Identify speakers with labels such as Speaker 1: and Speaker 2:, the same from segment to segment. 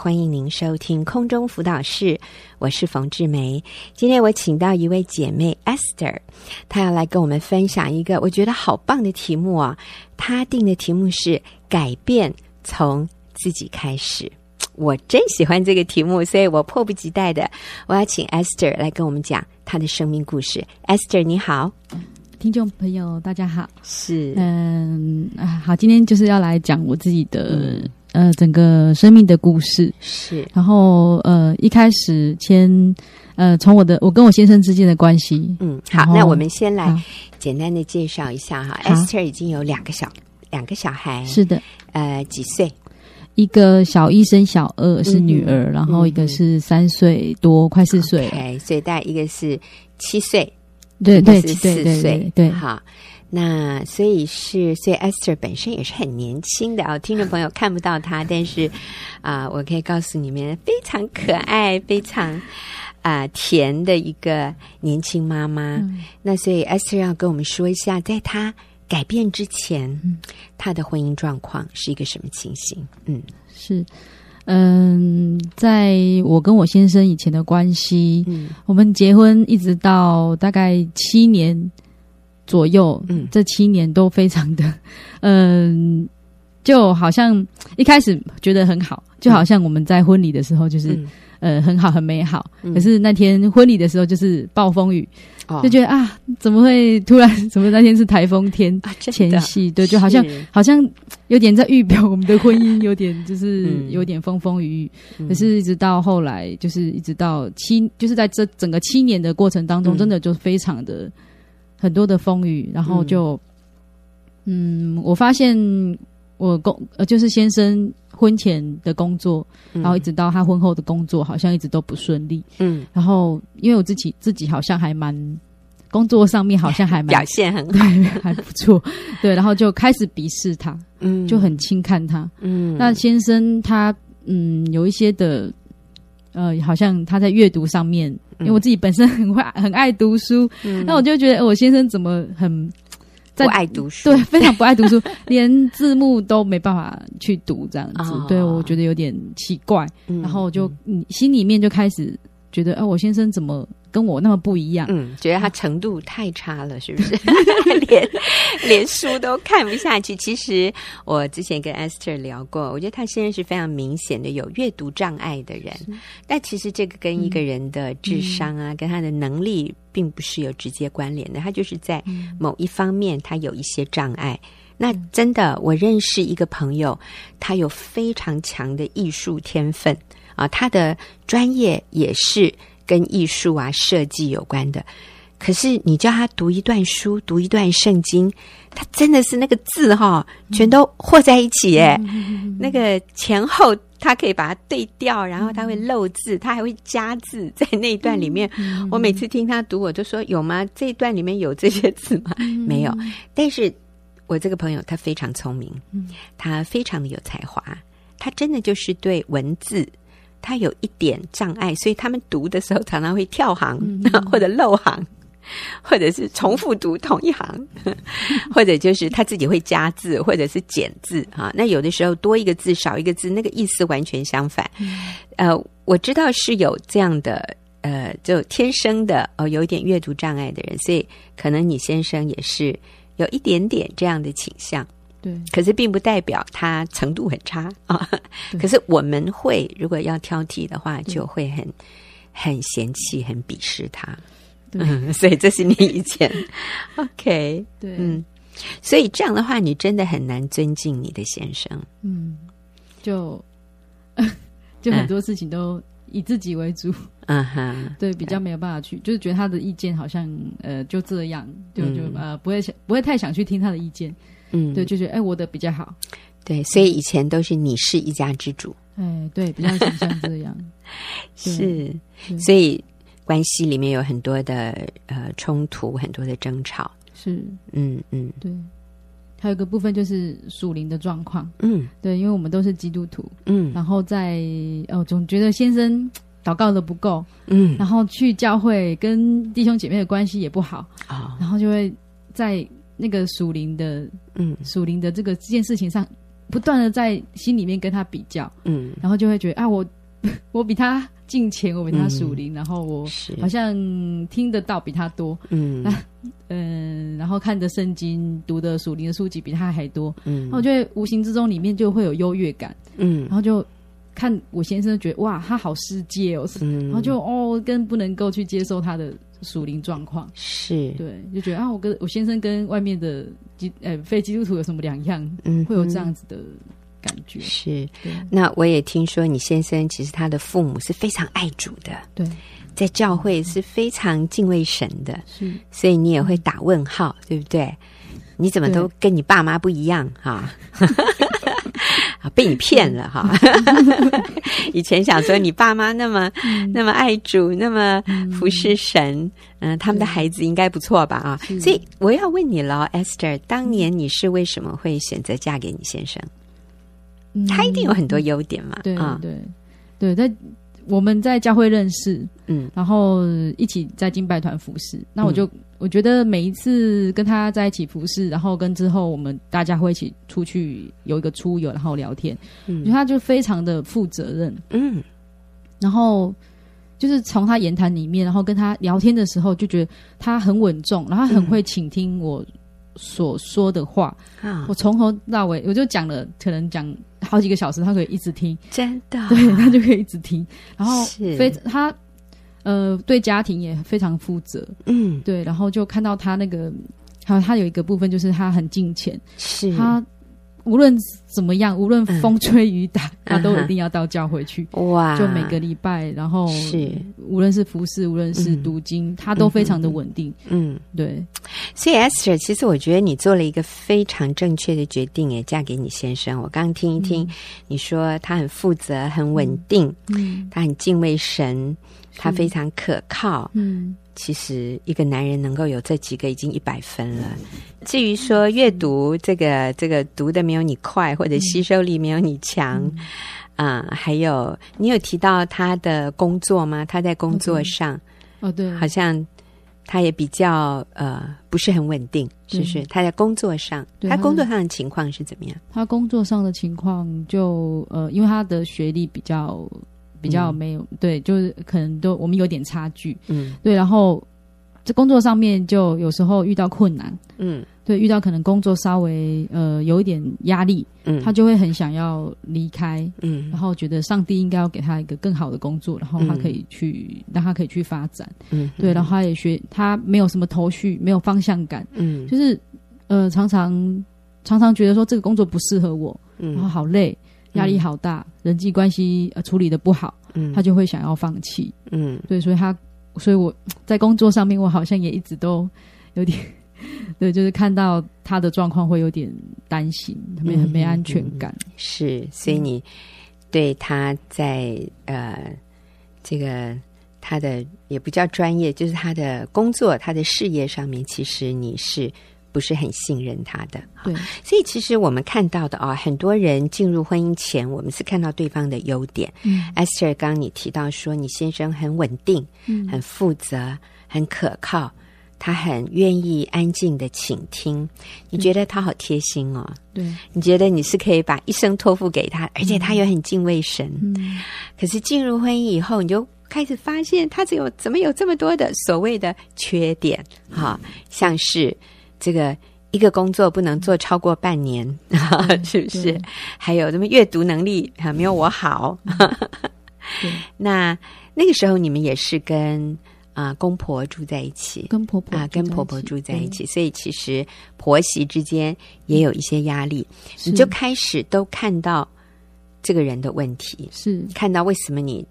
Speaker 1: 欢迎您收听空中辅导室，我是冯志梅。今天我请到一位姐妹 Esther，她要来跟我们分享一个我觉得好棒的题目啊。她定的题目是“改变从自己开始”，我真喜欢这个题目，所以我迫不及待的我要请 Esther 来跟我们讲她的生命故事。Esther，你好。
Speaker 2: 听众朋友，大家好。
Speaker 1: 是，
Speaker 2: 嗯啊，好，今天就是要来讲我自己的、嗯、呃整个生命的故事。
Speaker 1: 是，
Speaker 2: 然后呃一开始先呃从我的我跟我先生之间的关系。
Speaker 1: 嗯，好，那我们先来简单的介绍一下哈。Esther 已经有两个小两个小孩，
Speaker 2: 是的，
Speaker 1: 呃几岁？
Speaker 2: 一个小一生小二是女儿，嗯、然后一个是三岁多，嗯、快四岁。
Speaker 1: OK，所以大概一个是七岁。
Speaker 2: 对对
Speaker 1: 是四岁，对，好，那所以是，所以 Esther 本身也是很年轻的啊、哦。听众朋友看不到她，但是 啊、呃，我可以告诉你们，非常可爱、非常啊、呃、甜的一个年轻妈妈。嗯、那所以 Esther 要跟我们说一下，在她改变之前，嗯、她的婚姻状况是一个什么情形？嗯，
Speaker 2: 是。嗯，在我跟我先生以前的关系，嗯，我们结婚一直到大概七年左右，嗯，这七年都非常的，嗯，就好像一开始觉得很好，就好像我们在婚礼的时候就是。嗯呃，很好，很美好。嗯、可是那天婚礼的时候，就是暴风雨，哦、就觉得啊，怎么会突然？怎么那天是台风天前夕？啊、对，就好像好像有点在预表我们的婚姻，有点就是 有点风风雨雨。嗯、可是，一直到后来，就是一直到七，就是在这整个七年的过程当中，嗯、真的就非常的很多的风雨。然后就，嗯，嗯，我发现我工呃，就是先生。婚前的工作，然后一直到他婚后的工作，好像一直都不顺利。嗯，然后因为我自己自己好像还蛮工作上面好像还蛮
Speaker 1: 表现很好，
Speaker 2: 还不错。对，然后就开始鄙视他，嗯，就很轻看他。嗯，那先生他嗯有一些的呃，好像他在阅读上面，因为我自己本身很会很爱读书，嗯，那我就觉得我先生怎么很。
Speaker 1: 不爱读书，
Speaker 2: 对，非常不爱读书，连字幕都没办法去读，这样子，哦、对我觉得有点奇怪。嗯、然后就你心里面就开始觉得，哎、呃，我先生怎么跟我那么不一样？
Speaker 1: 嗯，觉得他程度太差了，是不是？连 连书都看不下去。其实我之前跟 Esther 聊过，我觉得他先生是非常明显的有阅读障碍的人。但其实这个跟一个人的智商啊，嗯、跟他的能力。并不是有直接关联的，他就是在某一方面他有一些障碍。嗯、那真的，我认识一个朋友，他有非常强的艺术天分啊，他的专业也是跟艺术啊、设计有关的。可是你叫他读一段书、读一段圣经，他真的是那个字哈，全都和在一起耶，嗯、那个前后。他可以把它对调，然后他会漏字，嗯、他还会加字在那一段里面。嗯、我每次听他读，我就说：“有吗？这一段里面有这些字吗？”嗯、没有。但是我这个朋友他非常聪明，嗯、他非常的有才华，他真的就是对文字他有一点障碍，所以他们读的时候常常会跳行、嗯、或者漏行。或者是重复读同一行，或者就是他自己会加字，或者是减字啊。那有的时候多一个字少一个字，那个意思完全相反。呃，我知道是有这样的，呃，就天生的哦，有一点阅读障碍的人，所以可能你先生也是有一点点这样的倾向。对，可是并不代表他程度很差啊。可是我们会如果要挑剔的话，就会很很嫌弃、很鄙视他。嗯，所以这是你以前，OK，对，嗯，所以这样的话，你真的很难尊敬你的先生，
Speaker 2: 嗯，就就很多事情都以自己为主，嗯。哼，对，比较没有办法去，就是觉得他的意见好像呃就这样，就就呃不会想不会太想去听他的意见，嗯，对，就觉得哎我的比较好，
Speaker 1: 对，所以以前都是你是一家之主，
Speaker 2: 哎，对，比较像这样，
Speaker 1: 是，所以。关系里面有很多的呃冲突，很多的争吵，
Speaker 2: 是，嗯嗯，嗯对。还有一个部分就是属灵的状况，嗯，对，因为我们都是基督徒，嗯，然后在哦，总觉得先生 祷告的不够，嗯，然后去教会跟弟兄姐妹的关系也不好。啊，哦、然后就会在那个属灵的，嗯，属灵的这个这件事情上不断的在心里面跟他比较，
Speaker 1: 嗯，
Speaker 2: 然后就会觉得啊，我 我比他敬虔，我比他属灵，嗯、然后我好像听得到比他多，
Speaker 1: 嗯，那
Speaker 2: 嗯，然后看的圣经、读的属灵的书籍比他还多，
Speaker 1: 嗯，
Speaker 2: 然后我觉得无形之中里面就会有优越感，
Speaker 1: 嗯，
Speaker 2: 然后就。看我先生觉得哇，他好世界哦，
Speaker 1: 嗯、
Speaker 2: 然后就哦，更不能够去接受他的属灵状况，
Speaker 1: 是
Speaker 2: 对，就觉得啊，我跟我先生跟外面的基呃非基督徒有什么两样？
Speaker 1: 嗯，
Speaker 2: 会有这样子的感觉。
Speaker 1: 是，那我也听说你先生其实他的父母是非常爱主的，
Speaker 2: 对，
Speaker 1: 在教会是非常敬畏神的，
Speaker 2: 是，
Speaker 1: 所以你也会打问号，嗯、对不对？你怎么都跟你爸妈不一样哈？啊，被你骗了哈！以前想说你爸妈那么、嗯、那么爱主，那么服侍神，嗯、呃，他们的孩子应该不错吧？啊，所以我要问你了，Esther，当年你是为什么会选择嫁给你先生？嗯、他一定有很多优点嘛？
Speaker 2: 对对对，在我们在教会认识，
Speaker 1: 嗯，
Speaker 2: 然后一起在敬拜团服侍，那我就。嗯。我觉得每一次跟他在一起服侍，然后跟之后我们大家会一起出去有一个出游，然后聊天，嗯，我觉得他就非常的负责任，
Speaker 1: 嗯，
Speaker 2: 然后就是从他言谈里面，然后跟他聊天的时候，就觉得他很稳重，然后他很会倾听我所说的话，
Speaker 1: 啊、嗯，
Speaker 2: 我从头到尾我就讲了，可能讲好几个小时，他可以一直听，
Speaker 1: 真的，
Speaker 2: 对，他就可以一直听，然
Speaker 1: 后
Speaker 2: 非他。呃，对家庭也非常负责，
Speaker 1: 嗯，
Speaker 2: 对，然后就看到他那个，还有他有一个部分就是他很敬虔，
Speaker 1: 是。
Speaker 2: 他无论怎么样，无论风吹雨打，
Speaker 1: 嗯、
Speaker 2: 他都一定要到教会去，
Speaker 1: 哇，
Speaker 2: 就每个礼拜，然后
Speaker 1: 是
Speaker 2: 无论是服侍，无论是读经，嗯、他都非常的稳定，
Speaker 1: 嗯，
Speaker 2: 对，
Speaker 1: 所以 Esther，其实我觉得你做了一个非常正确的决定，也嫁给你先生。我刚听一听，嗯、你说他很负责，很稳定，
Speaker 2: 嗯，
Speaker 1: 他很敬畏神。他非常可靠，
Speaker 2: 嗯，
Speaker 1: 其实一个男人能够有这几个已经一百分了。至于说阅读这个这个读的没有你快，或者吸收力没有你强，啊、还有你有提到他的工作吗？他在工作上，
Speaker 2: 哦对，
Speaker 1: 好像他也比较呃不是很稳定，是不是？他在工作上，他工作上的情况是怎么样？
Speaker 2: 他工作上的情况就呃，因为他的学历比较。比较没有、嗯、对，就是可能都我们有点差距，
Speaker 1: 嗯，
Speaker 2: 对，然后在工作上面就有时候遇到困难，
Speaker 1: 嗯，
Speaker 2: 对，遇到可能工作稍微呃有一点压力，
Speaker 1: 嗯，
Speaker 2: 他就会很想要离开，
Speaker 1: 嗯，
Speaker 2: 然后觉得上帝应该要给他一个更好的工作，然后他可以去、嗯、让他可以去发展，
Speaker 1: 嗯，
Speaker 2: 对，然后他也学他没有什么头绪，没有方向感，
Speaker 1: 嗯，
Speaker 2: 就是呃常常常常觉得说这个工作不适合我，
Speaker 1: 嗯，
Speaker 2: 然后好累。压力好大，嗯、人际关系呃处理的不好，
Speaker 1: 嗯，
Speaker 2: 他就会想要放弃，
Speaker 1: 嗯，
Speaker 2: 对，所以他，所以我在工作上面，我好像也一直都有点，对，就是看到他的状况会有点担心，他们很没安全感，
Speaker 1: 嗯嗯、是，所以你对他在呃这个他的也不叫专业，就是他的工作、他的事业上面，其实你是。不是很信任他的，
Speaker 2: 对，
Speaker 1: 所以其实我们看到的啊、哦，很多人进入婚姻前，我们是看到对方的优点。
Speaker 2: 嗯
Speaker 1: ，Esther，刚刚你提到说你先生很稳定，
Speaker 2: 嗯，
Speaker 1: 很负责，很可靠，他很愿意安静的倾听。你觉得他好贴心哦？
Speaker 2: 对，
Speaker 1: 你觉得你是可以把一生托付给他，而且他又很敬畏神。
Speaker 2: 嗯，
Speaker 1: 可是进入婚姻以后，你就开始发现他只有怎么有这么多的所谓的缺点？哈、嗯，像是。这个一个工作不能做超过半年，嗯、是不是？还有什么阅读能力还没有我好？
Speaker 2: 对
Speaker 1: 那那个时候你们也是跟啊、呃、公婆住在一起，
Speaker 2: 跟婆婆
Speaker 1: 啊跟婆婆住在一起，所以其实婆媳之间也有一些压力。你就开始都看到这个人的问题，
Speaker 2: 是
Speaker 1: 看到为什么你。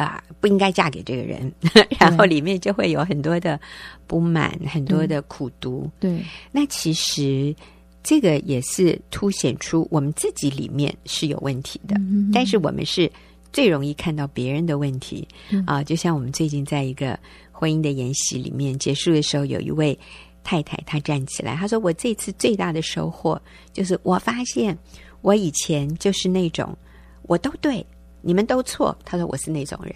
Speaker 1: 啊，不应该嫁给这个人，然后里面就会有很多的不满，很多的苦读。
Speaker 2: 对，
Speaker 1: 那其实这个也是凸显出我们自己里面是有问题的，但是我们是最容易看到别人的问题。
Speaker 2: 嗯，
Speaker 1: 啊，就像我们最近在一个婚姻的研习里面结束的时候，有一位太太她站起来，她说：“我这次最大的收获就是我发现我以前就是那种我都对。”你们都错，他说我是那种人。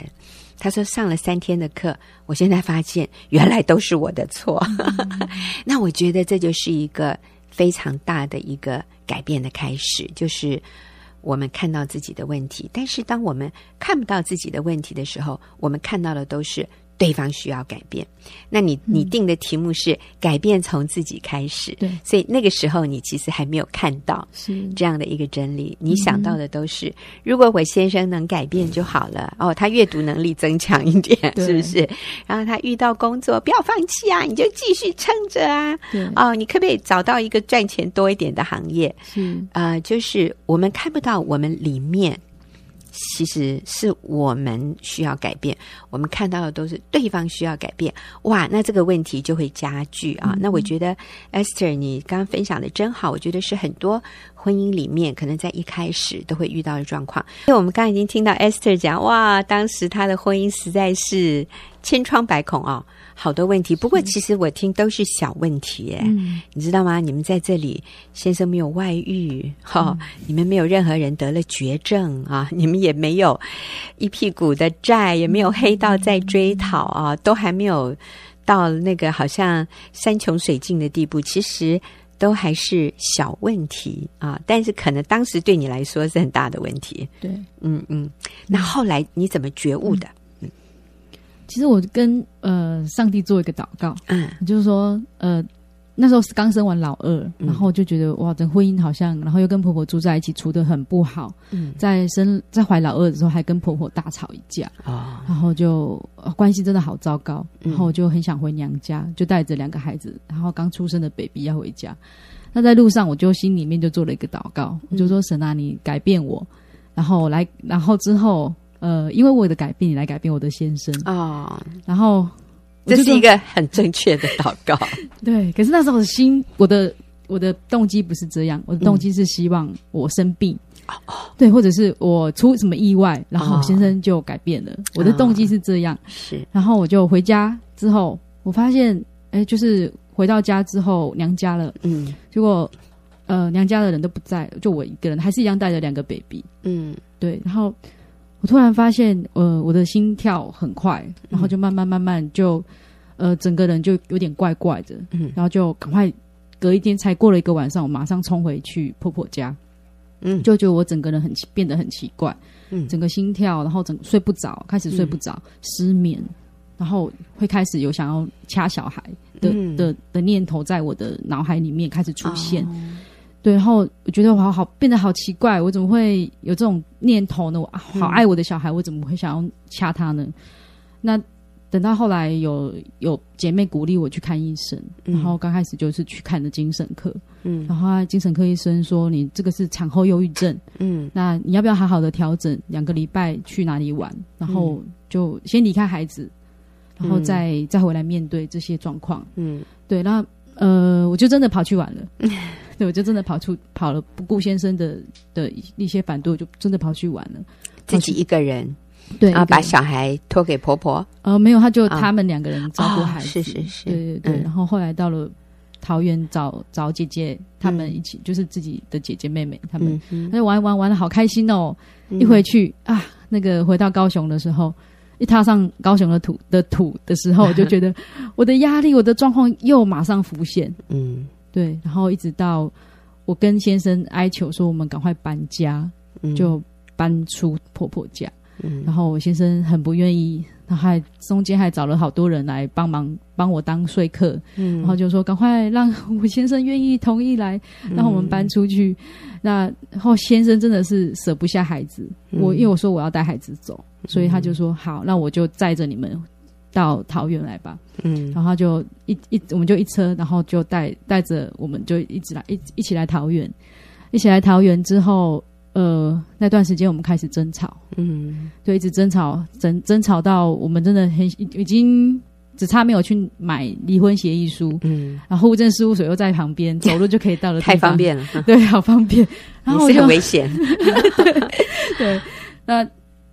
Speaker 1: 他说上了三天的课，我现在发现原来都是我的错。嗯、那我觉得这就是一个非常大的一个改变的开始，就是我们看到自己的问题。但是当我们看不到自己的问题的时候，我们看到的都是。对方需要改变，那你你定的题目是改变从自己开始，
Speaker 2: 对，
Speaker 1: 所以那个时候你其实还没有看到是。这样的一个真理，你想到的都是如果我先生能改变就好了，哦，他阅读能力增强一点，是不是？然后他遇到工作不要放弃啊，你就继续撑着啊，哦，你可不可以找到一个赚钱多一点的行业？是。啊，呃，就是我们看不到我们里面。其实是我们需要改变，我们看到的都是对方需要改变。哇，那这个问题就会加剧啊！嗯、那我觉得 Esther，你刚刚分享的真好，我觉得是很多婚姻里面可能在一开始都会遇到的状况。因为我们刚刚已经听到 Esther 讲，哇，当时她的婚姻实在是千疮百孔啊、哦。好多问题，不过其实我听都是小问题耶，嗯、你知道吗？你们在这里，先生没有外遇，哈、哦，嗯、你们没有任何人得了绝症啊，你们也没有一屁股的债，也没有黑道在追讨啊，都还没有到那个好像山穷水尽的地步，其实都还是小问题啊。但是可能当时对你来说是很大的问题，
Speaker 2: 对，
Speaker 1: 嗯嗯。那后来你怎么觉悟的？嗯
Speaker 2: 其实我跟呃上帝做一个祷告，嗯，就是说呃那时候是刚生完老二，嗯、然后就觉得哇，这婚姻好像，然后又跟婆婆住在一起，处的很不好，嗯，在生在怀老二的时候还跟婆婆大吵一架啊，然后就、呃、关系真的好糟糕，然后我就很想回娘家，就带着两个孩子，然后刚出生的 baby 要回家，那在路上我就心里面就做了一个祷告，我就说神啊，你改变我，然后来，然后之后。呃，因为我的改变，你来改变我的先生啊。哦、然后
Speaker 1: 这是一个很正确的祷告。
Speaker 2: 对，可是那时候的心，我的我的动机不是这样，我的动机是希望我生病，嗯、对，或者是我出什么意外，然后先生就改变了。哦、我的动机是这样。是。然后我就回家之后，我发现，哎，就是回到家之后，娘家了。嗯。结果，呃，娘家的人都不在，就我一个人，还是一样带着两个 baby。嗯。对，然后。我突然发现，呃，我的心跳很快，然后就慢慢慢慢就，呃，整个人就有点怪怪的，嗯，然后就赶快隔一天才过了一个晚上，我马上冲回去婆婆家，嗯，就觉得我整个人很变得很奇怪，嗯，整个心跳，然后整睡不着，开始睡不着，嗯、失眠，然后会开始有想要掐小孩的、嗯、的的念头在我的脑海里面开始出现。哦对，然后我觉得我好好变得好奇怪，我怎么会有这种念头呢？我好爱我的小孩，我怎么会想要掐他呢？那等到后来有有姐妹鼓励我去看医生，然后刚开始就是去看的精神科，嗯，然后精神科医生说，你这个是产后忧郁症，嗯，那你要不要好好的调整两个礼拜去哪里玩，然后就先离开孩子，然后再、嗯、再回来面对这些状况，嗯，对，那呃，我就真的跑去玩了。对，我就真的跑出跑了，不顾先生的的一些反对，我就真的跑去玩了，
Speaker 1: 自己一个人，
Speaker 2: 对，
Speaker 1: 然后把小孩托给婆婆。
Speaker 2: 呃，没有，他就他们两个人照顾孩子，
Speaker 1: 是是是，
Speaker 2: 对对对。然后后来到了桃园找找姐姐，他们一起就是自己的姐姐妹妹，他们那就玩玩玩的好开心哦。一回去啊，那个回到高雄的时候，一踏上高雄的土的土的时候，我就觉得 我的压力，我的状况又马上浮现，嗯。对，然后一直到我跟先生哀求说，我们赶快搬家，嗯、就搬出婆婆家。嗯、然后我先生很不愿意，他还中间还找了好多人来帮忙，帮我当说客。嗯、然后就说赶快让我先生愿意同意来，让我们搬出去。嗯、那然后先生真的是舍不下孩子，嗯、我因为我说我要带孩子走，所以他就说好，那我就载着你们。到桃园来吧，嗯，然后就一一我们就一车，然后就带带着我们就一直来一一起来桃园，一起来桃园之后，呃，那段时间我们开始争吵，嗯，就一直争吵，争争吵到我们真的很已经只差没有去买离婚协议书，嗯，然后户政事务所又在旁边，走路就可以到了，
Speaker 1: 太方便了，
Speaker 2: 对，好方便，然后
Speaker 1: 是很危险，
Speaker 2: 对对，那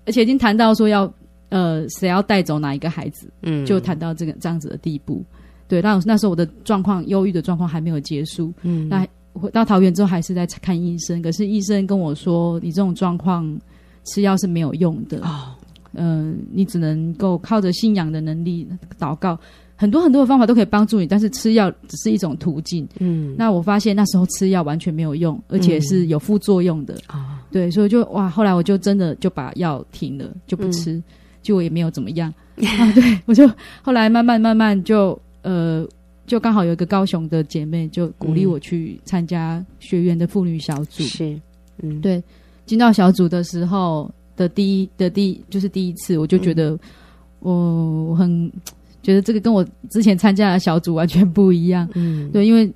Speaker 2: 而且已经谈到说要。呃，谁要带走哪一个孩子？嗯，就谈到这个这样子的地步。对，那那时候我的状况，忧郁的状况还没有结束。嗯，那回到桃园之后，还是在看医生。可是医生跟我说，你这种状况吃药是没有用的。哦，嗯、呃，你只能够靠着信仰的能力祷告。很多很多的方法都可以帮助你，但是吃药只是一种途径。嗯，那我发现那时候吃药完全没有用，而且是有副作用的。啊、嗯，对，所以就哇，后来我就真的就把药停了，就不吃，嗯、就我也没有怎么样。啊，对，我就后来慢慢慢慢就呃，就刚好有一个高雄的姐妹就鼓励我去参加学员的妇女小组。
Speaker 1: 是，嗯，
Speaker 2: 对，进到小组的时候的第一的第一就是第一次，我就觉得我我很。觉得这个跟我之前参加的小组完全不一样，嗯，对，因为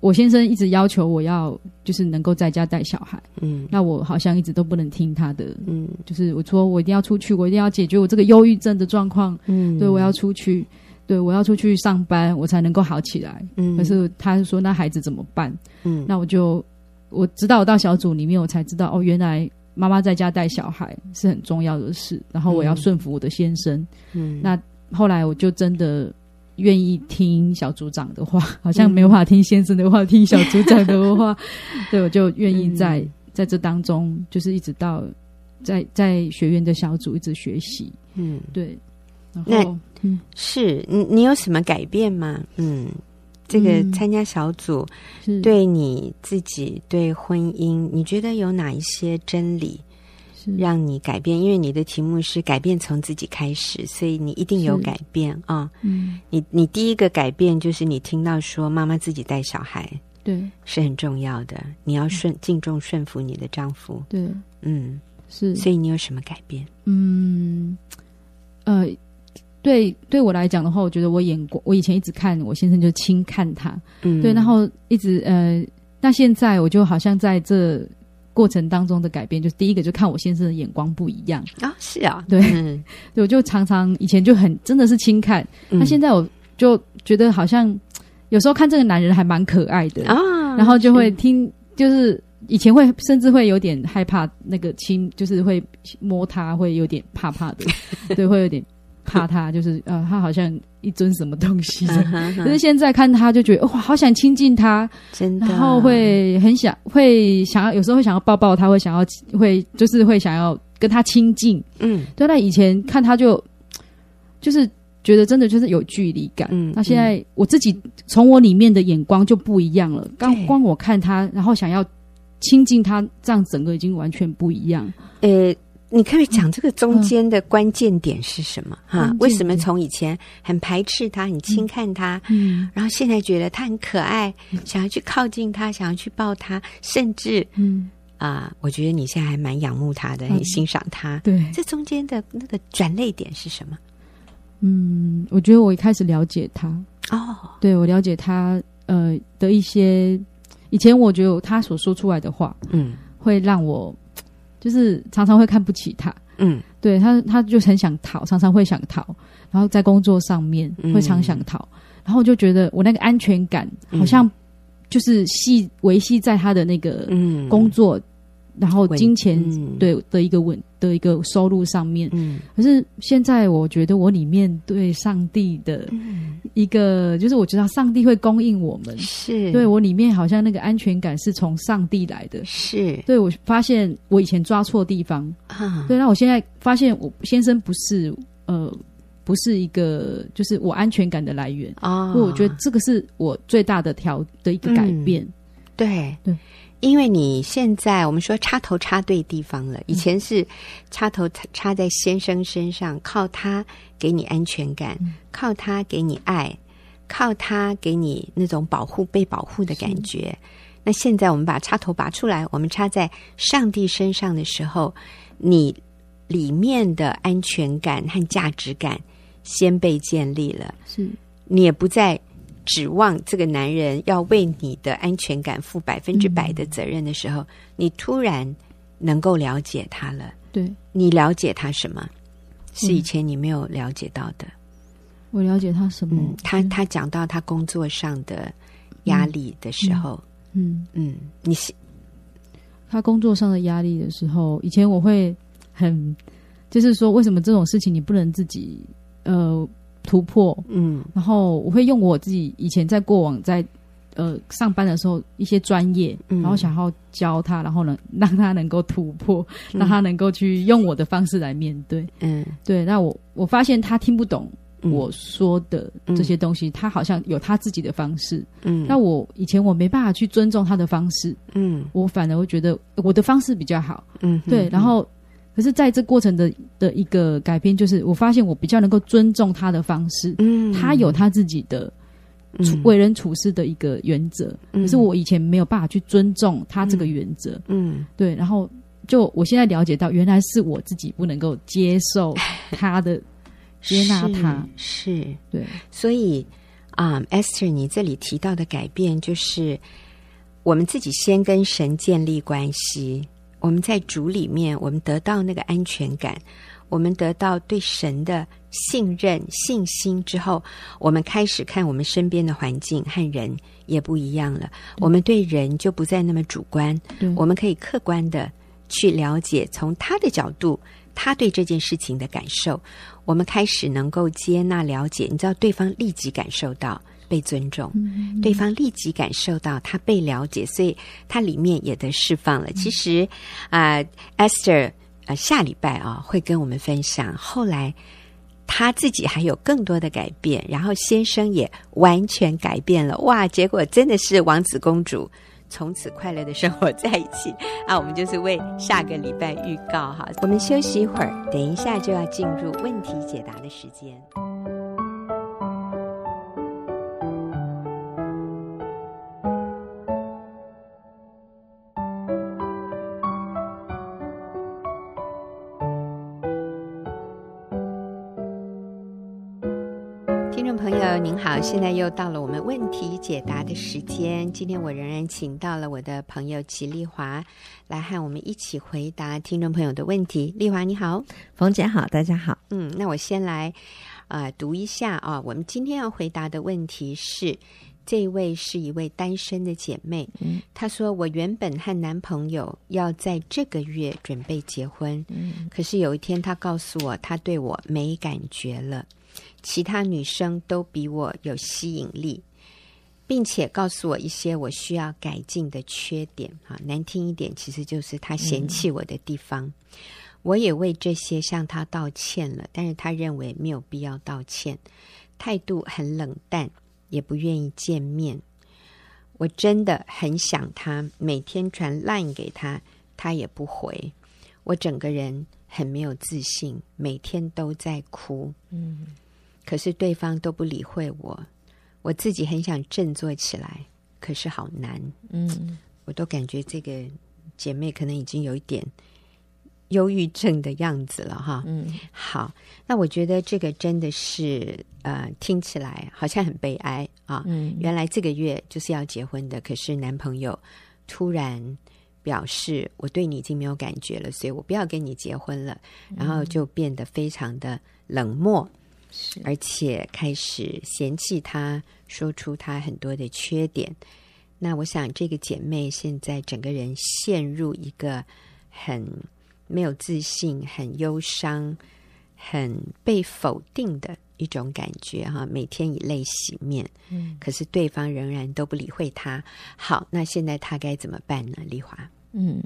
Speaker 2: 我先生一直要求我要就是能够在家带小孩，嗯，那我好像一直都不能听他的，嗯，就是我说我一定要出去，我一定要解决我这个忧郁症的状况，嗯，对，我要出去，对，我要出去上班，我才能够好起来，嗯，可是他就说那孩子怎么办？嗯，那我就我知道我到小组里面，我才知道哦，原来妈妈在家带小孩是很重要的事，然后我要顺服我的先生，嗯，那。后来我就真的愿意听小组长的话，好像没有办法听先生的话，嗯、听小组长的话，对，我就愿意在、嗯、在这当中，就是一直到在在学院的小组一直学习，嗯，对。然后
Speaker 1: 那嗯，是你你有什么改变吗？嗯，这个参加小组对你自己对婚姻，你觉得有哪一些真理？让你改变，因为你的题目是改变从自己开始，所以你一定有改变啊。哦、嗯，你你第一个改变就是你听到说妈妈自己带小孩，对，是很重要的。你要顺敬重顺服你的丈夫，对，嗯，是。所以你有什么改变？
Speaker 2: 嗯，呃，对，对我来讲的话，我觉得我眼光，我以前一直看我先生就轻看他，嗯，对，然后一直呃，那现在我就好像在这。过程当中的改变，就是第一个就看我先生的眼光不一样。
Speaker 1: 啊，是啊，
Speaker 2: 对，嗯、对，我就常常以前就很真的是轻看，那、嗯、现在我就觉得好像有时候看这个男人还蛮可爱的啊，然后就会听，是。就是以前会甚至会有点害怕那个亲，就是会摸他会有点怕怕的，对，会有点。怕他就是呃，他好像一尊什么东西，可是现在看他就觉得哇，好想亲近他，真的，然后会很想会想要，有时候会想要抱抱他，会想要会就是会想要跟他亲近，嗯，对。那以前看他就就是觉得真的就是有距离感，嗯，那现在我自己从我里面的眼光就不一样了，刚光我看他，然后想要亲近他，这样整个已经完全不一样，
Speaker 1: 呃。你可以讲这个中间的关键点是什么？哈、嗯，为什么从以前很排斥他、很轻看他，嗯，然后现在觉得他很可爱，嗯、想要去靠近他，想要去抱他，甚至，嗯啊、呃，我觉得你现在还蛮仰慕他的，很欣赏他。嗯、对，这中间的那个转泪点是什么？
Speaker 2: 嗯，我觉得我一开始了解他哦，对，我了解他呃的一些，以前我觉得他所说出来的话，嗯，会让我。就是常常会看不起他，嗯，对他，他就很想逃，常常会想逃，然后在工作上面会常想逃，嗯、然后我就觉得我那个安全感好像就是系维系在他的那个工作。嗯然后金钱对的一个稳的一个收入上面，嗯，可是现在我觉得我里面对上帝的一个，就是我知道上帝会供应我们，是。对我里面好像那个安全感是从上帝来的，是。对我发现我以前抓错地方。啊，对，那我现在发现我先生不是呃不是一个就是我安全感的来源。啊，我觉得这个是我最大的调的一个改
Speaker 1: 变，对。对因为你现在我们说插头插对地方了，以前是插头插在先生身上，靠他给你安全感，靠他给你爱，靠他给你那种保护、被保护的感觉。那现在我们把插头拔出来，我们插在上帝身上的时候，你里面的安全感和价值感先被建立了，是你也不再。指望这个男人要为你的安全感负百分之百的责任的时候，嗯、你突然能够了解他了。对，你了解他什么？是以前你没有了解到的。
Speaker 2: 我了解他什么？
Speaker 1: 嗯、他他讲到他工作上的压力的时候，嗯嗯，嗯，你是
Speaker 2: 他工作上的压力的时候，以前我会很就是说，为什么这种事情你不能自己呃？突破，嗯，然后我会用我自己以前在过往在呃上班的时候一些专业，嗯、然后想要教他，然后能让他能够突破，嗯、让他能够去用我的方式来面对，嗯，对。那我我发现他听不懂我说的这些东西，嗯、他好像有他自己的方式。
Speaker 1: 嗯，
Speaker 2: 那我以前我没办法去尊重他的方式。
Speaker 1: 嗯，
Speaker 2: 我反而会觉得我的方式比较好。
Speaker 1: 嗯，
Speaker 2: 对。然后，可是在这过程的的一个改变，就是我发现我比较能够尊重他的方式。
Speaker 1: 嗯，
Speaker 2: 他有他自己的处为人处事的一个原则。嗯，可是我以前没有办法去尊重他这个原则。
Speaker 1: 嗯，
Speaker 2: 对。然后，就我现在了解到，原来是我自己不能够接受他的。接纳他
Speaker 1: 是，是
Speaker 2: 对，
Speaker 1: 所以啊、um，Esther，你这里提到的改变，就是我们自己先跟神建立关系，我们在主里面，我们得到那个安全感，我们得到对神的信任、信心之后，我们开始看我们身边的环境和人也不一样了，嗯、我们对人就不再那么主观，
Speaker 2: 嗯、
Speaker 1: 我们可以客观的去了解，从他的角度，他对这件事情的感受。我们开始能够接纳、了解，你知道，对方立即感受到被尊重，
Speaker 2: 嗯、
Speaker 1: 对方立即感受到他被了解，所以他里面也得释放了。嗯、其实，啊、呃、，Esther，呃，下礼拜啊会跟我们分享，后来他自己还有更多的改变，然后先生也完全改变了，哇，结果真的是王子公主。从此快乐的生活在一起啊！我们就是为下个礼拜预告哈。我们休息一会儿，等一下就要进入问题解答的时间。您好，现在又到了我们问题解答的时间。今天我仍然请到了我的朋友齐丽华来和我们一起回答听众朋友的问题。丽华你好，
Speaker 3: 冯姐好，大家好。
Speaker 1: 嗯，那我先来啊、呃、读一下啊，我们今天要回答的问题是，这位是一位单身的姐妹，
Speaker 3: 嗯，
Speaker 1: 她说我原本和男朋友要在这个月准备结婚，
Speaker 3: 嗯，
Speaker 1: 可是有一天他告诉我，他对我没感觉了。其他女生都比我有吸引力，并且告诉我一些我需要改进的缺点。啊，难听一点，其实就是他嫌弃我的地方。嗯、我也为这些向他道歉了，但是他认为没有必要道歉，态度很冷淡，也不愿意见面。我真的很想他，每天传 Line 给他，他也不回。我整个人很没有自信，每天都在哭。
Speaker 3: 嗯。
Speaker 1: 可是对方都不理会我，我自己很想振作起来，可是好难。
Speaker 3: 嗯，
Speaker 1: 我都感觉这个姐妹可能已经有一点忧郁症的样子了哈。
Speaker 3: 嗯，
Speaker 1: 好，那我觉得这个真的是呃，听起来好像很悲哀啊。
Speaker 3: 嗯，
Speaker 1: 原来这个月就是要结婚的，可是男朋友突然表示我对你已经没有感觉了，所以我不要跟你结婚了，然后就变得非常的冷漠。
Speaker 3: 是
Speaker 1: 而且开始嫌弃他，说出他很多的缺点。那我想，这个姐妹现在整个人陷入一个很没有自信、很忧伤、很被否定的一种感觉哈。每天以泪洗面，
Speaker 3: 嗯，
Speaker 1: 可是对方仍然都不理会她。好，那现在她该怎么办呢？丽华，
Speaker 3: 嗯，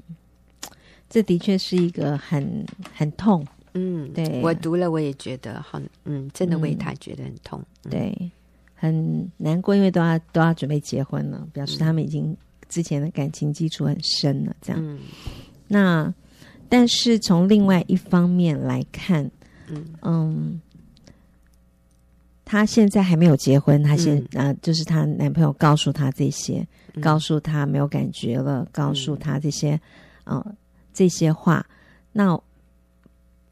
Speaker 3: 这的确是一个很很痛。
Speaker 1: 嗯，
Speaker 3: 对，
Speaker 1: 我读了，我也觉得好，嗯，真的为他觉得很痛，
Speaker 3: 嗯、对，很难过，因为都要都要准备结婚了，表示他们已经之前的感情基础很深了，这样。
Speaker 1: 嗯，
Speaker 3: 那但是从另外一方面来看，
Speaker 1: 嗯。
Speaker 3: 嗯，她现在还没有结婚，她现啊、
Speaker 1: 嗯。呃，就是
Speaker 3: 她男朋友告诉她这些，
Speaker 1: 嗯、
Speaker 3: 告诉她没有感觉了，告诉她这些，啊、呃，这些话，那。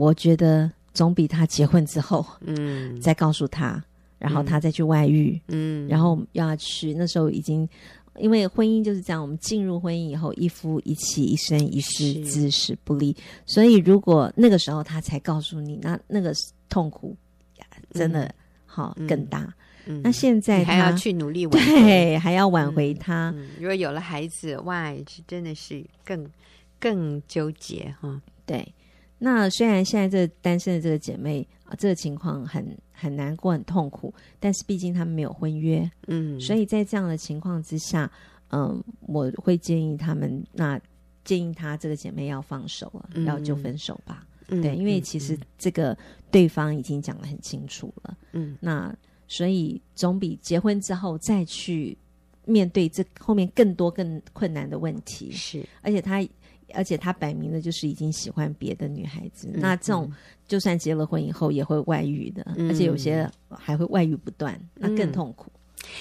Speaker 3: 我觉得总比他结婚之后，
Speaker 1: 嗯，
Speaker 3: 再告诉他，然后他再去外遇，
Speaker 1: 嗯，
Speaker 3: 然后要去那时候已经，因为婚姻就是这样，我们进入婚姻以后，一夫一妻，一生一世，姿势不离。所以如果那个时候他才告诉你，那那个痛苦真的好、嗯、更大。
Speaker 1: 嗯，
Speaker 3: 那现在
Speaker 1: 还要去努力挽回，
Speaker 3: 对，还要挽回他。
Speaker 1: 如果有了孩子，哇，真的是更更纠结哈。
Speaker 3: 对。那虽然现在这个单身的这个姐妹啊，这个情况很很难过、很痛苦，但是毕竟他们没有婚约，
Speaker 1: 嗯，
Speaker 3: 所以在这样的情况之下，嗯，我会建议他们，那建议她这个姐妹要放手了，嗯、要就分手吧，嗯、对，因为其实这个对方已经讲得很清楚了，嗯，那所以总比结婚之后再去面对这后面更多更困难的问题
Speaker 1: 是，
Speaker 3: 而且他而且他摆明了就是已经喜欢别的女孩子，嗯、那这种就算结了婚以后也会外遇的，嗯、而且有些还会外遇不断，那更痛苦。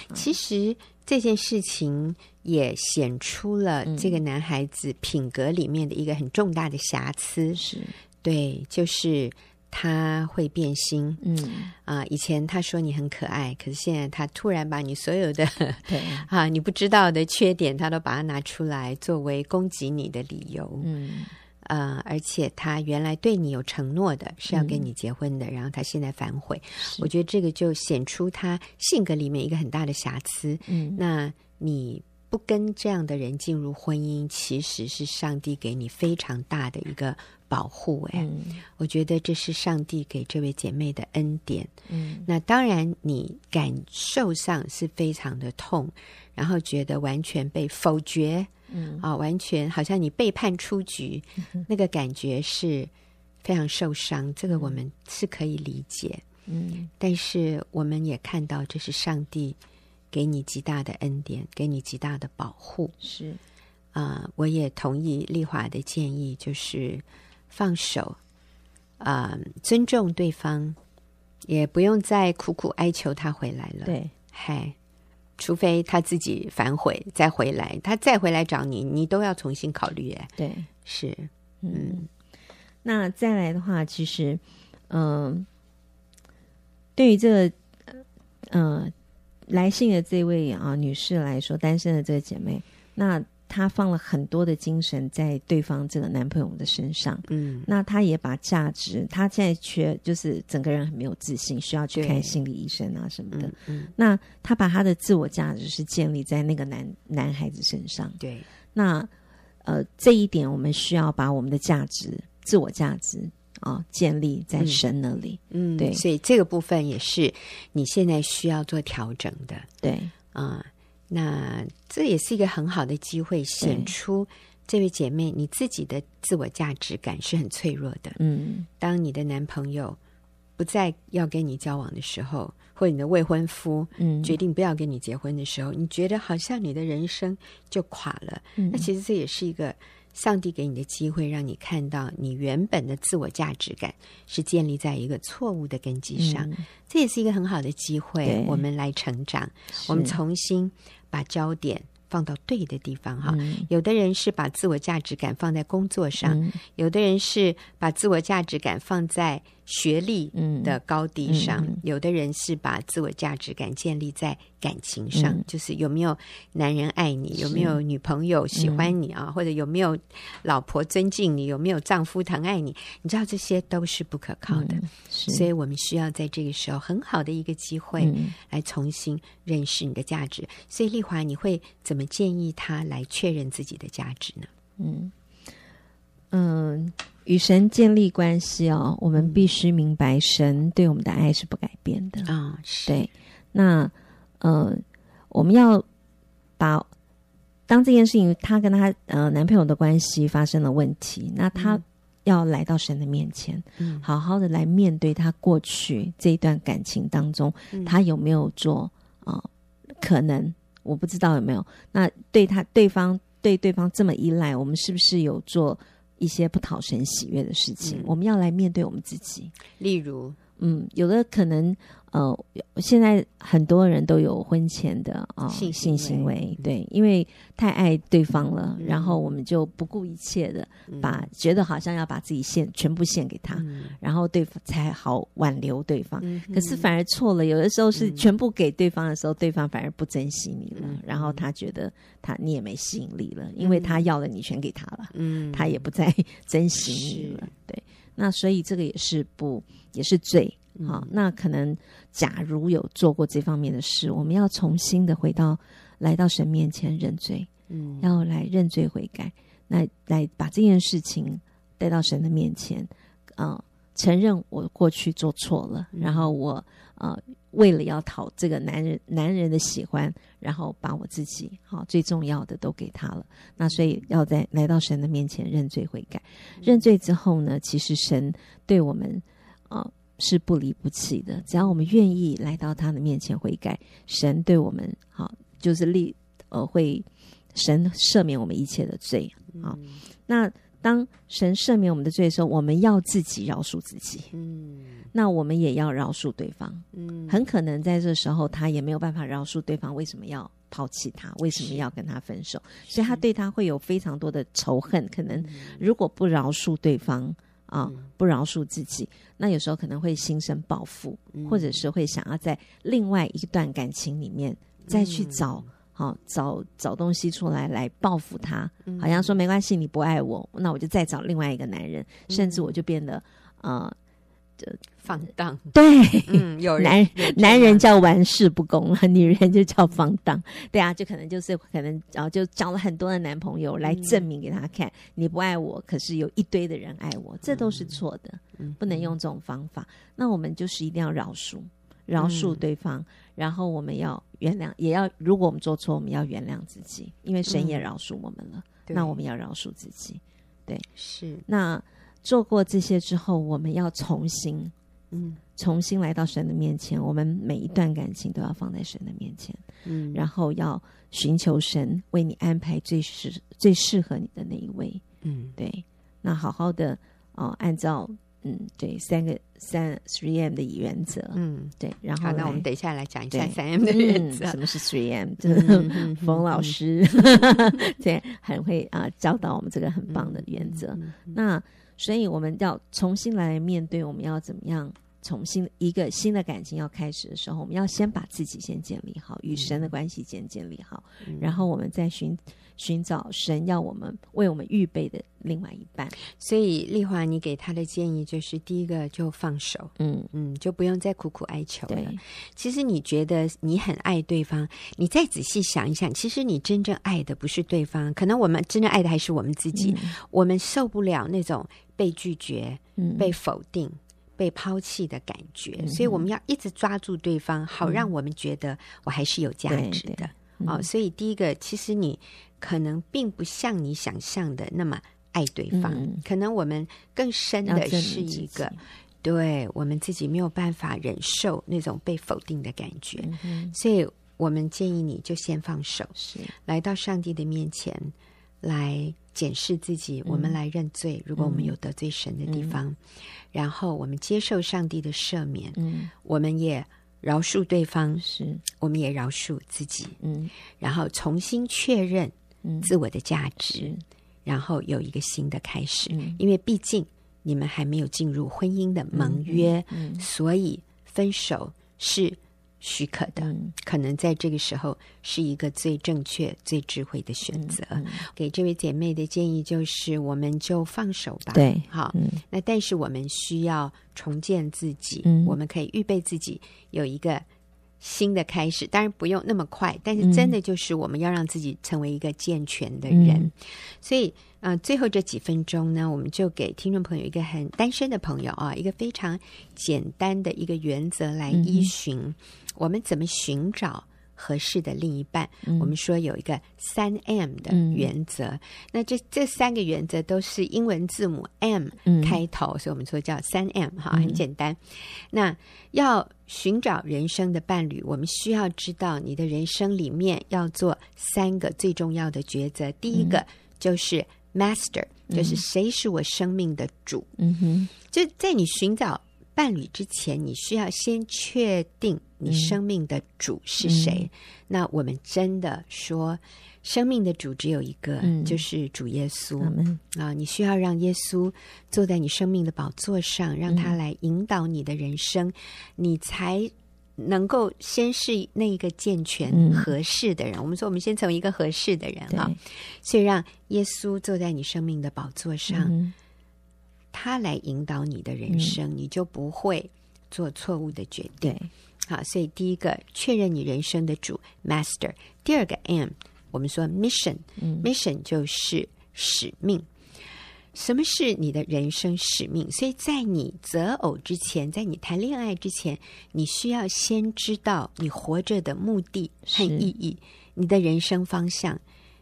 Speaker 1: 嗯、其实这件事情也显出了这个男孩子品格里面的一个很重大的瑕疵，
Speaker 3: 是。
Speaker 1: 对，就是。他会变心，
Speaker 3: 嗯。
Speaker 1: 啊、呃，以前他说你很可爱，可是现在他突然把你所有的
Speaker 3: 对。
Speaker 1: 啊你不知道的缺点，他都把它拿出来作为攻击你的理由，
Speaker 3: 嗯。
Speaker 1: 啊、呃，而且他原来对你有承诺的是要跟你结婚的，嗯、然后他现在反悔，我觉得这个就显出他性格里面一个很大的瑕疵，
Speaker 3: 嗯，
Speaker 1: 那你。不跟这样的人进入婚姻，其实是上帝给你非常大的一个保护。哎、
Speaker 3: 嗯，
Speaker 1: 我觉得这是上帝给这位姐妹的恩典。
Speaker 3: 嗯，
Speaker 1: 那当然你感受上是非常的痛，然后觉得完全被否决，
Speaker 3: 嗯
Speaker 1: 啊，完全好像你被判出局，
Speaker 3: 嗯、
Speaker 1: 那个感觉是非常受伤。这个我们是可以理解。
Speaker 3: 嗯，
Speaker 1: 但是我们也看到这是上帝。给你极大的恩典，给你极大的保护，
Speaker 3: 是
Speaker 1: 啊、呃，我也同意丽华的建议，就是放手，啊、呃，尊重对方，也不用再苦苦哀求他回来了。
Speaker 3: 对，
Speaker 1: 嗨，除非他自己反悔再回来，他再回来找你，你都要重新考虑。哎，
Speaker 3: 对，
Speaker 1: 是，
Speaker 3: 嗯，嗯，那再来的话，其实，嗯、呃，对于这个，嗯、呃。来信的这位啊女士来说，单身的这个姐妹，那她放了很多的精神在对方这个男朋友的身上，
Speaker 1: 嗯，
Speaker 3: 那她也把价值，她现在缺就是整个人很没有自信，需要去看心理医生啊什么的，
Speaker 1: 嗯，嗯，
Speaker 3: 那她把她的自我价值是建立在那个男男孩子身上，
Speaker 1: 对，
Speaker 3: 那呃这一点我们需要把我们的价值、自我价值。啊、哦，建立在神那里，
Speaker 1: 嗯，
Speaker 3: 对，
Speaker 1: 所以这个部分也是你现在需要做调整的，
Speaker 3: 对。
Speaker 1: 啊、呃，那这也是一个很好的机会，显出这位姐妹你自己的自我价值感是很脆弱的，
Speaker 3: 嗯，
Speaker 1: 当你的男朋友不再要跟你交往的时候，或者你的未婚夫
Speaker 3: 嗯。
Speaker 1: 决定不要跟你结婚的时候，嗯、你觉得好像你的人生就垮了，
Speaker 3: 嗯、
Speaker 1: 那其实这也是一个。上帝给你的机会，让你看到你原本的自我价值感是建立在一个错误的根基上，
Speaker 3: 嗯、
Speaker 1: 这也是一个很好的机会，我们来成长，我们重新把焦点放到对的地方哈，
Speaker 3: 嗯、
Speaker 1: 有的人是把自我价值感放在工作上，
Speaker 3: 嗯、
Speaker 1: 有的人是把自我价值感放在学历的高低上，
Speaker 3: 嗯、
Speaker 1: 有的人是把自我价值感建立在感情上，
Speaker 3: 嗯、
Speaker 1: 就是有没有男人爱你，有没有女朋友喜欢你啊，嗯、或者有没有老婆尊敬你，有没有丈夫疼爱你？你知道这些都是不可靠的，
Speaker 3: 嗯、
Speaker 1: 所以我们需要在这个时候很好的一个机会来重新认识你的价值。嗯、所以丽华，你会怎么建议他来确认自己的价值呢？
Speaker 3: 嗯嗯。与神建立关系哦，我们必须明白神对我们的爱是不改变的
Speaker 1: 啊。是
Speaker 3: 对，那呃，我们要把当这件事情，她跟她呃男朋友的关系发生了问题，那她要来到神的面前，
Speaker 1: 嗯，
Speaker 3: 好好的来面对她过去这一段感情当中，她有没有做啊、呃？可能我不知道有没有。那对她对方对对方这么依赖，我们是不是有做？一些不讨神喜悦的事情，嗯、我们要来面对我们自己。
Speaker 1: 例如，
Speaker 3: 嗯，有的可能，呃，现在很多人都有婚前的啊、呃、性行为，性行为对，因为太爱对方了，嗯、然后我们就不顾一切的把，嗯、觉得好像要把自己献全部献给他，嗯、然后对方才好挽留对方。
Speaker 1: 嗯、
Speaker 3: 可是反而错了，有的时候是全部给对方的时候，嗯、对方反而不珍惜你了，嗯、然后他觉得他你也没吸引力了，嗯、因为他要的你全给他了，
Speaker 1: 嗯，
Speaker 3: 他也不再珍惜你了，对。那所以这个也是不也是罪，好、那可能假如有做过这方面的事，我们要重新的回到来到神面前认罪，
Speaker 1: 嗯，
Speaker 3: 要来认罪悔改，来来把这件事情带到神的面前，啊、呃，承认我过去做错了，嗯、然后我啊、呃，为了要讨这个男人男人的喜欢，然后把我自己好最重要的都给他了。那所以要在来到神的面前认罪悔改，认罪之后呢，其实神对我们啊、呃、是不离不弃的。只要我们愿意来到他的面前悔改，神对我们好就是立呃会神赦免我们一切的罪啊。那当神赦免我们的罪的时候，我们要自己饶恕自己。嗯，那我们也要饶恕对方。嗯，很可能在这时候他也没有办法饶恕对方，为什么要抛弃他？为什么要跟他分手？所以他对他会有非常多的仇恨。可能如果不饶恕对方啊，不饶恕自己，那有时候可能会心生报复，或者是会想要在另外一段感情里面再去找。好，找找东西出来来报复他，好像说没关系，你不爱我，那我就再找另外一个男人，嗯、甚至我就变得呃，就
Speaker 1: 放荡。
Speaker 3: 对，
Speaker 1: 嗯，有人
Speaker 3: 男人男人叫玩世不恭了，女人就叫放荡。对啊，就可能就是可能然后就找了很多的男朋友来证明给他看，嗯、你不爱我，可是有一堆的人爱我，这都是错的，嗯、不能用这种方法。那我们就是一定要饶恕。饶恕对方，嗯、然后我们要原谅，也要如果我们做错，我们要原谅自己，因为神也饶恕我们了。嗯、那我们要饶恕自己，对，
Speaker 1: 是。
Speaker 3: 那做过这些之后，我们要重新，嗯，重新来到神的面前。我们每一段感情都要放在神的面前，嗯，然后要寻求神为你安排最适最适合你的那一位，嗯，对。那好好的哦，按照。嗯，对，三个三 three M 的原则，嗯，对，然后
Speaker 1: 好，那我们等一下来讲一下三 M 的原则。
Speaker 3: 什么是 three M？就是 冯老师 对，很会啊教导我们这个很棒的原则。那所以我们要重新来面对，我们要怎么样？重新一个新的感情要开始的时候，我们要先把自己先建立好，与神的关系先建立好，然后我们再寻。寻找神要我们为我们预备的另外一半，
Speaker 1: 所以丽华，你给他的建议就是：第一个就放手，嗯。嗯，就不用再苦苦哀求了。其实你觉得你很爱对方，你再仔细想一想，其实你真正爱的不是对方，可能我们真正爱的还是我们自己。嗯、我们受不了那种被拒绝、嗯、被否定、被抛弃的感觉，嗯、所以我们要一直抓住对方，好让我们觉得我还是有价值的。哦，所以第一个，其实你。可能并不像你想象的那么爱对方，嗯、可能我们更深的是一个，对我们自己没有办法忍受那种被否定的感觉，嗯、所以我们建议你就先放手，是来到上帝的面前来检视自己，嗯、我们来认罪，如果我们有得罪神的地方，嗯、然后我们接受上帝的赦免，嗯、我们也。饶恕对方，是。我们也饶恕自己，嗯，然后重新确认自我的价值，嗯、然后有一个新的开始。嗯、因为毕竟你们还没有进入婚姻的盟约，所以分手是许可的，嗯、可能在这个时候是一个最正确、最智慧的选择。嗯嗯、给这位姐妹的建议就是，我们就放手吧。
Speaker 3: 对，
Speaker 1: 好。嗯、那但是我们需要重建自己，嗯、我们可以预备自己有一个新的开始。当然不用那么快，但是真的就是我们要让自己成为一个健全的人。嗯、所以。嗯、呃，最后这几分钟呢，我们就给听众朋友一个很单身的朋友啊，一个非常简单的一个原则来依循。嗯、我们怎么寻找合适的另一半？嗯、我们说有一个三 M 的原则。嗯、那这这三个原则都是英文字母 M 开头，嗯、所以我们说叫三 M 哈，很简单。嗯、那要寻找人生的伴侣，我们需要知道你的人生里面要做三个最重要的抉择。第一个就是。Master 就是谁是我生命的主？嗯哼，就在你寻找伴侣之前，你需要先确定你生命的主是谁。嗯、那我们真的说，生命的主只有一个，嗯、就是主耶稣。嗯、啊，你需要让耶稣坐在你生命的宝座上，让他来引导你的人生，嗯、你才。能够先是那一个健全合适的人，嗯、我们说我们先成为一个合适的人哈，所以让耶稣坐在你生命的宝座上，嗯、他来引导你的人生，嗯、你就不会做错误的决定。好，所以第一个确认你人生的主 Master，第二个 M，我们说 Mission，Mission、嗯、就是使命。什么是你的人生使命？所以在你择偶之前，在你谈恋爱之前，你需要先知道你活着的目的和意义，你的人生方向，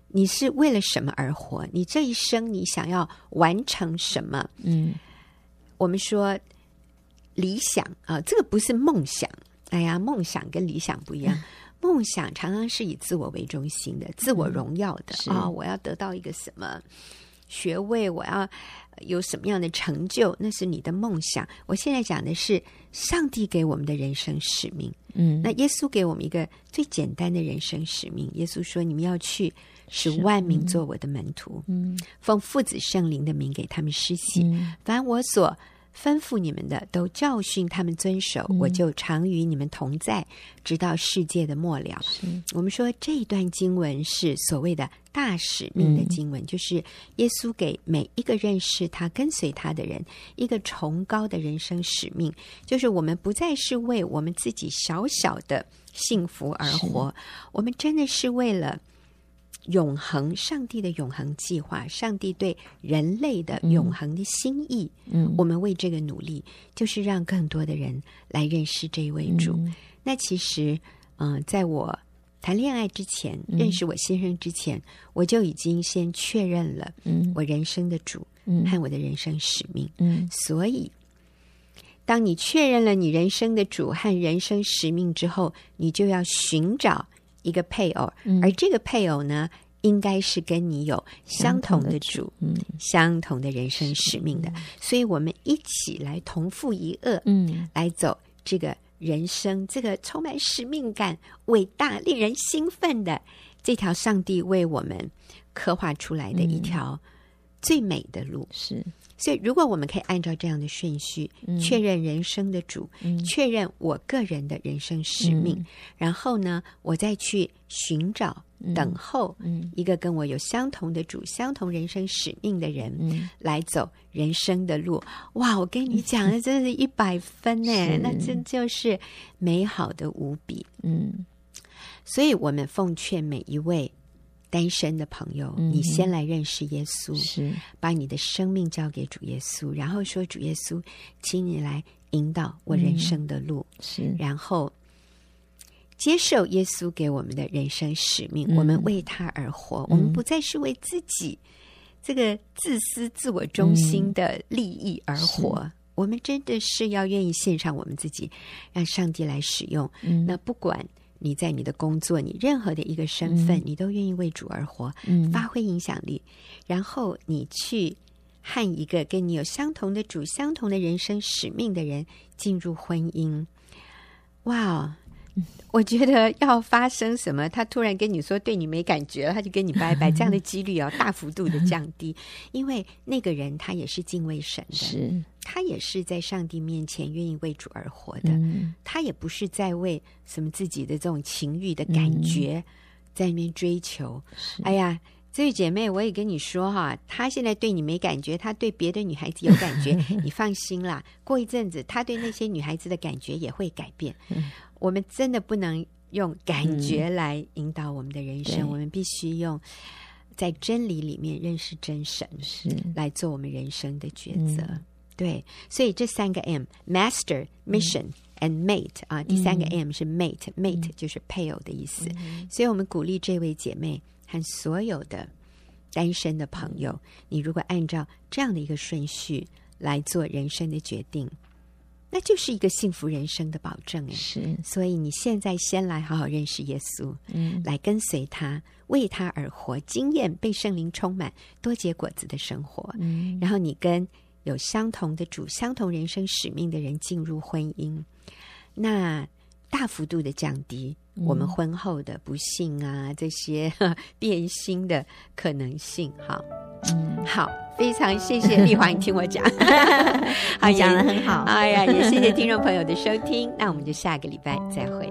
Speaker 1: 你是为了什么而活？你这一生你想要完成什么？
Speaker 3: 嗯，
Speaker 1: 我们说理想啊，这个不是梦想。哎呀，梦想跟理想不一样。嗯 梦想常常是以自我为中心的，自我荣耀的啊、嗯哦！我要得到一个什么学位，我要有什么样的成就，那是你的梦想。我现在讲的是上帝给我们的人生使命。
Speaker 3: 嗯，
Speaker 1: 那耶稣给我们一个最简单的人生使命。耶稣说：“你们要去，使万民做我的门徒，
Speaker 3: 嗯，
Speaker 1: 奉父子圣灵的名给他们施洗。
Speaker 3: 嗯、
Speaker 1: 凡我所。”吩咐你们的，都教训他们遵守，嗯、我就常与你们同在，直到世界的末了。我们说这一段经文是所谓的大使命的经文，嗯、就是耶稣给每一个认识他、跟随他的人一个崇高的人生使命，就是我们不再是为我们自己小小的幸福而活，我们真的是为了。永恒，上帝的永恒计划，上帝对人类的永恒的心意，
Speaker 3: 嗯，
Speaker 1: 我们为这个努力，就是让更多的人来认识这一位主。
Speaker 3: 嗯、
Speaker 1: 那其实，嗯、呃，在我谈恋爱之前，
Speaker 3: 嗯、
Speaker 1: 认识我先生之前，我就已经先确认了，
Speaker 3: 嗯，
Speaker 1: 我人生的主，
Speaker 3: 嗯，
Speaker 1: 和我的人生使命，
Speaker 3: 嗯，
Speaker 1: 所以，当你确认了你人生的主和人生使命之后，你就要寻找。一个配偶，而这个配偶呢，应该是跟你有相同的主，
Speaker 3: 嗯，
Speaker 1: 相同的人生使命的，所以我们一起来同负一恶，
Speaker 3: 嗯，
Speaker 1: 来走这个人生，这个充满使命感、伟大、令人兴奋的这条上帝为我们刻画出来的一条最美的路，
Speaker 3: 是。
Speaker 1: 所以，如果我们可以按照这样的顺序，
Speaker 3: 嗯、
Speaker 1: 确认人生的主，
Speaker 3: 嗯、
Speaker 1: 确认我个人的人生使命，
Speaker 3: 嗯、
Speaker 1: 然后呢，我再去寻找、
Speaker 3: 嗯、
Speaker 1: 等候一个跟我有相同的主、
Speaker 3: 嗯、
Speaker 1: 相同人生使命的人，
Speaker 3: 嗯、
Speaker 1: 来走人生的路。哇！我跟你讲 那真是一百分呢，那真就是美好的无比。
Speaker 3: 嗯，
Speaker 1: 所以我们奉劝每一位。单身的朋友，
Speaker 3: 嗯、
Speaker 1: 你先来认识耶稣，
Speaker 3: 是
Speaker 1: 把你的生命交给主耶稣，然后说：“主耶稣，请你来引导我人生的路。
Speaker 3: 嗯”是，
Speaker 1: 然后接受耶稣给我们的人生使命，
Speaker 3: 嗯、
Speaker 1: 我们为他而活，嗯、我们不再是为自己这个自私、自我中心的利益而活，嗯、我们真的是要愿意献上我们自己，让上帝来使用。
Speaker 3: 嗯、
Speaker 1: 那不管。你在你的工作，你任何的一个身份，嗯、你都愿意为主而活，
Speaker 3: 嗯、
Speaker 1: 发挥影响力。然后你去和一个跟你有相同的主、相同的人生使命的人进入婚姻。哇，我觉得要发生什么，他突然跟你说对你没感觉了，他就跟你拜拜，这样的几率要大幅度的降低，因为那个人他也是敬畏神的。
Speaker 3: 是。
Speaker 1: 他也是在上帝面前愿意为主而活的，
Speaker 3: 嗯、
Speaker 1: 他也不是在为什么自己的这种情欲的感觉在那边追求。
Speaker 2: 是
Speaker 1: 哎呀，这位姐妹，我也跟你说哈，他现在对你没感觉，他对别的女孩子有感觉，你放心啦，过一阵子他对那些女孩子的感觉也会改变。
Speaker 3: 嗯、
Speaker 1: 我们真的不能用感觉来引导我们的人生，
Speaker 3: 嗯、
Speaker 1: 我们必须用在真理里面认识真神，
Speaker 3: 是。
Speaker 1: 来做我们人生的抉择。
Speaker 3: 嗯。
Speaker 1: 对，所以这三个 M：Master、Mission and Mate 啊，第三个 M 是 Mate，Mate 就是配偶的意思。所以我们鼓励这位姐妹和所有的单身的朋友，你如果按照这样的一个顺序来做人生的决定，那就是一个幸福人生的保证。哎，
Speaker 3: 是。
Speaker 1: 所以你现在先来好好认识耶稣，
Speaker 3: 嗯，
Speaker 1: 来跟随他，为他而活，经验被圣灵充满，多结果子的生活。
Speaker 3: 嗯，
Speaker 1: 然后你跟。有相同的主、相同人生使命的人进入婚姻，那大幅度的降低我们婚后的不幸啊，嗯、这些 变心的可能性。哈，
Speaker 3: 嗯，
Speaker 1: 好，非常谢谢丽华，你听我讲，
Speaker 3: 好，讲的很好。
Speaker 1: 哎呀，也谢谢听众朋友的收听，那我们就下个礼拜再会。